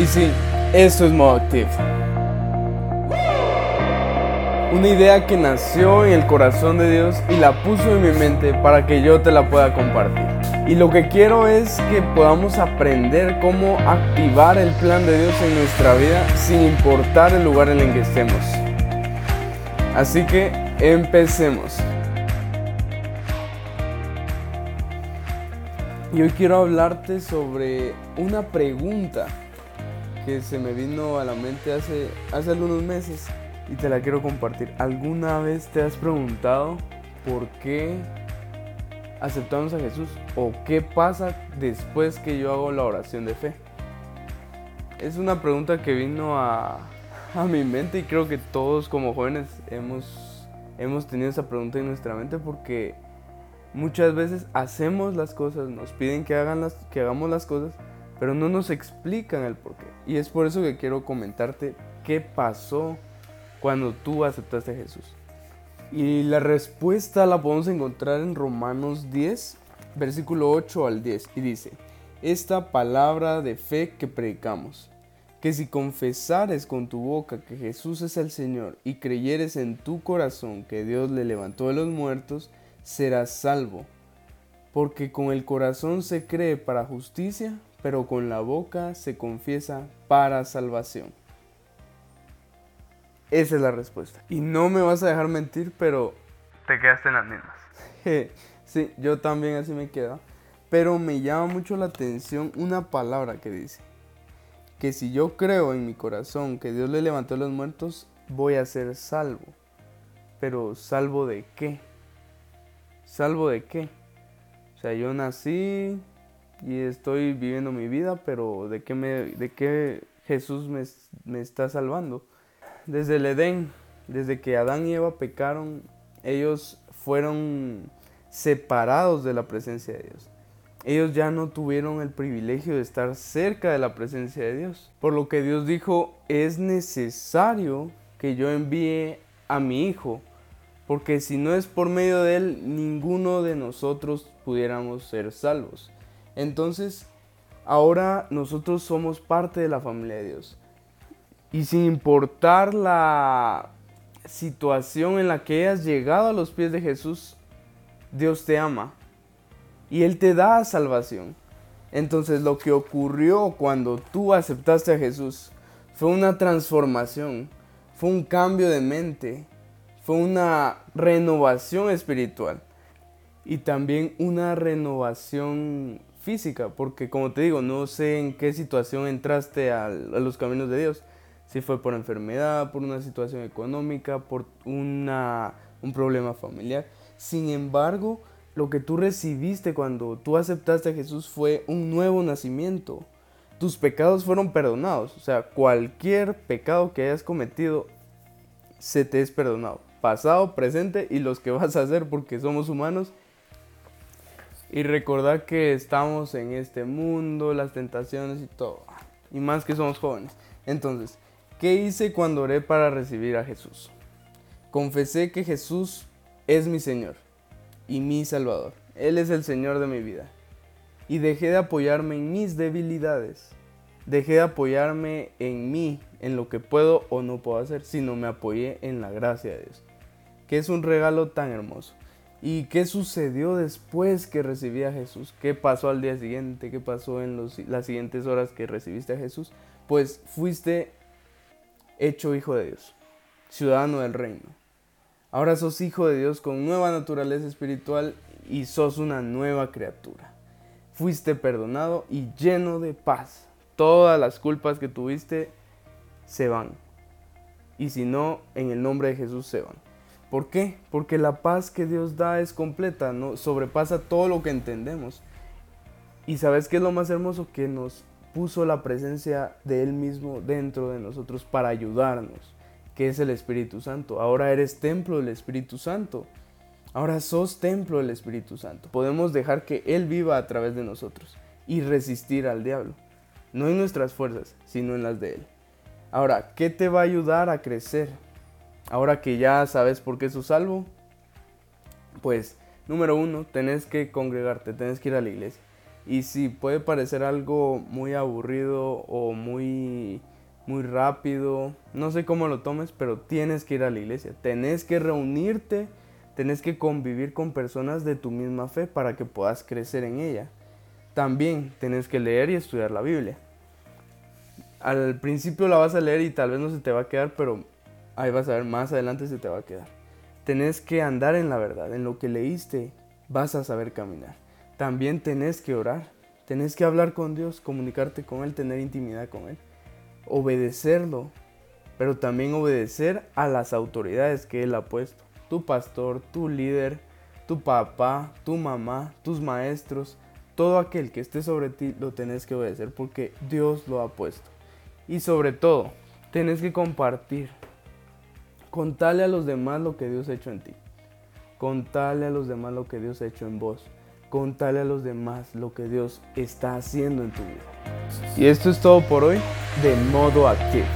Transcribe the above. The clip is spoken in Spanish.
Y sí, eso es Modo Active. Una idea que nació en el corazón de Dios y la puso en mi mente para que yo te la pueda compartir. Y lo que quiero es que podamos aprender cómo activar el plan de Dios en nuestra vida sin importar el lugar en el que estemos. Así que empecemos. Y hoy quiero hablarte sobre una pregunta que se me vino a la mente hace, hace algunos meses y te la quiero compartir. ¿Alguna vez te has preguntado por qué aceptamos a Jesús o qué pasa después que yo hago la oración de fe? Es una pregunta que vino a, a mi mente y creo que todos como jóvenes hemos, hemos tenido esa pregunta en nuestra mente porque muchas veces hacemos las cosas, nos piden que, hagan las, que hagamos las cosas, pero no nos explican el porqué. Y es por eso que quiero comentarte qué pasó cuando tú aceptaste a Jesús. Y la respuesta la podemos encontrar en Romanos 10, versículo 8 al 10, y dice, esta palabra de fe que predicamos, que si confesares con tu boca que Jesús es el Señor y creyeres en tu corazón que Dios le levantó de los muertos, serás salvo. Porque con el corazón se cree para justicia, pero con la boca se confiesa para salvación. Esa es la respuesta. Y no me vas a dejar mentir, pero te quedaste en las mismas. sí, yo también así me quedo. Pero me llama mucho la atención una palabra que dice, que si yo creo en mi corazón que Dios le levantó a los muertos, voy a ser salvo. Pero salvo de qué? ¿Salvo de qué? O sea, yo nací y estoy viviendo mi vida, pero ¿de qué, me, de qué Jesús me, me está salvando? Desde el Edén, desde que Adán y Eva pecaron, ellos fueron separados de la presencia de Dios. Ellos ya no tuvieron el privilegio de estar cerca de la presencia de Dios. Por lo que Dios dijo, es necesario que yo envíe a mi Hijo porque si no es por medio de Él, ninguno de nosotros pudiéramos ser salvos. Entonces, ahora nosotros somos parte de la familia de Dios. Y sin importar la situación en la que hayas llegado a los pies de Jesús, Dios te ama y Él te da salvación. Entonces lo que ocurrió cuando tú aceptaste a Jesús fue una transformación, fue un cambio de mente, fue una renovación espiritual y también una renovación física, porque como te digo, no sé en qué situación entraste a, los caminos de Dios, si fue por enfermedad, por una situación económica, por una, un problema familiar. Sin embargo, lo que tú recibiste cuando tú aceptaste a Jesús fue un nuevo nacimiento. Tus pecados fueron perdonados, o sea, cualquier pecado que hayas cometido se te es perdonado pasado, presente y los que vas a hacer porque somos humanos. Y recordar que estamos en este mundo, las tentaciones y todo. Y más que somos jóvenes. Entonces, ¿qué hice cuando oré para recibir a Jesús? Confesé que Jesús es mi Señor y mi Salvador. Él es el Señor de mi vida. Y dejé de apoyarme en mis debilidades. Dejé de apoyarme en mí, en lo que puedo o no puedo hacer, sino me apoyé en la gracia de Dios que es un regalo tan hermoso. ¿Y qué sucedió después que recibí a Jesús? ¿Qué pasó al día siguiente? ¿Qué pasó en las siguientes horas que recibiste a Jesús? Pues fuiste hecho hijo de Dios, ciudadano del reino. Ahora sos hijo de Dios con nueva naturaleza espiritual y sos una nueva criatura. Fuiste perdonado y lleno de paz. Todas las culpas que tuviste se van. Y si no, en el nombre de Jesús se van. ¿Por qué? Porque la paz que Dios da es completa, ¿no? sobrepasa todo lo que entendemos. Y sabes qué es lo más hermoso? Que nos puso la presencia de Él mismo dentro de nosotros para ayudarnos, que es el Espíritu Santo. Ahora eres templo del Espíritu Santo. Ahora sos templo del Espíritu Santo. Podemos dejar que Él viva a través de nosotros y resistir al diablo. No en nuestras fuerzas, sino en las de Él. Ahora, ¿qué te va a ayudar a crecer? Ahora que ya sabes por qué sos salvo, pues número uno, tenés que congregarte, tenés que ir a la iglesia. Y sí, puede parecer algo muy aburrido o muy, muy rápido, no sé cómo lo tomes, pero tienes que ir a la iglesia, tenés que reunirte, tenés que convivir con personas de tu misma fe para que puedas crecer en ella. También tenés que leer y estudiar la Biblia. Al principio la vas a leer y tal vez no se te va a quedar, pero ahí vas a ver, más adelante se te va a quedar. Tenés que andar en la verdad, en lo que leíste vas a saber caminar. También tenés que orar, tenés que hablar con Dios, comunicarte con Él, tener intimidad con Él, obedecerlo, pero también obedecer a las autoridades que Él ha puesto. Tu pastor, tu líder, tu papá, tu mamá, tus maestros, todo aquel que esté sobre ti lo tenés que obedecer porque Dios lo ha puesto. Y sobre todo, tenés que compartir. Contale a los demás lo que Dios ha hecho en ti. Contale a los demás lo que Dios ha hecho en vos. Contale a los demás lo que Dios está haciendo en tu vida. Y esto es todo por hoy de modo activo.